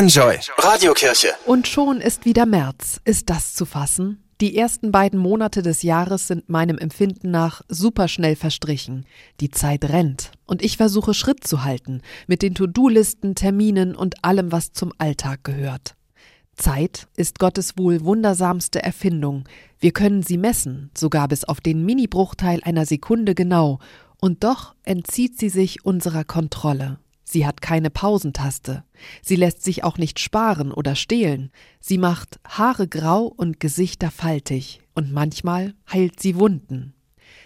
Enjoy Radiokirche. Und schon ist wieder März. Ist das zu fassen? Die ersten beiden Monate des Jahres sind meinem Empfinden nach superschnell verstrichen. Die Zeit rennt und ich versuche Schritt zu halten mit den To-Do-Listen, Terminen und allem, was zum Alltag gehört. Zeit ist Gottes wohl wundersamste Erfindung. Wir können sie messen, sogar bis auf den Minibruchteil einer Sekunde genau, und doch entzieht sie sich unserer Kontrolle. Sie hat keine Pausentaste. Sie lässt sich auch nicht sparen oder stehlen. Sie macht Haare grau und Gesichter faltig. Und manchmal heilt sie Wunden.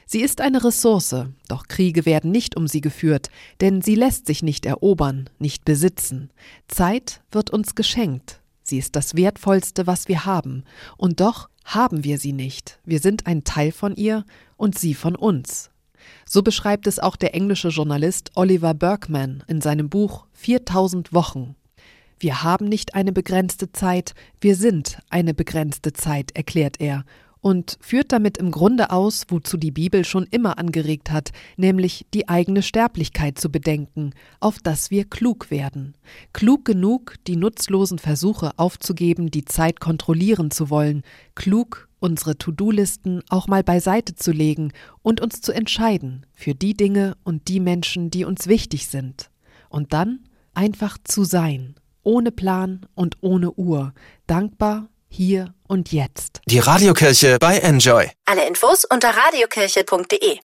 Sie ist eine Ressource, doch Kriege werden nicht um sie geführt, denn sie lässt sich nicht erobern, nicht besitzen. Zeit wird uns geschenkt. Sie ist das Wertvollste, was wir haben. Und doch haben wir sie nicht. Wir sind ein Teil von ihr und sie von uns. So beschreibt es auch der englische Journalist Oliver Berkman in seinem Buch 4000 Wochen. Wir haben nicht eine begrenzte Zeit, wir sind eine begrenzte Zeit, erklärt er und führt damit im Grunde aus, wozu die Bibel schon immer angeregt hat, nämlich die eigene Sterblichkeit zu bedenken, auf dass wir klug werden. Klug genug, die nutzlosen Versuche aufzugeben, die Zeit kontrollieren zu wollen, klug unsere To-Do-Listen auch mal beiseite zu legen und uns zu entscheiden für die Dinge und die Menschen, die uns wichtig sind. Und dann einfach zu sein, ohne Plan und ohne Uhr, dankbar hier und jetzt. Die Radiokirche bei Enjoy. Alle Infos unter radiokirche.de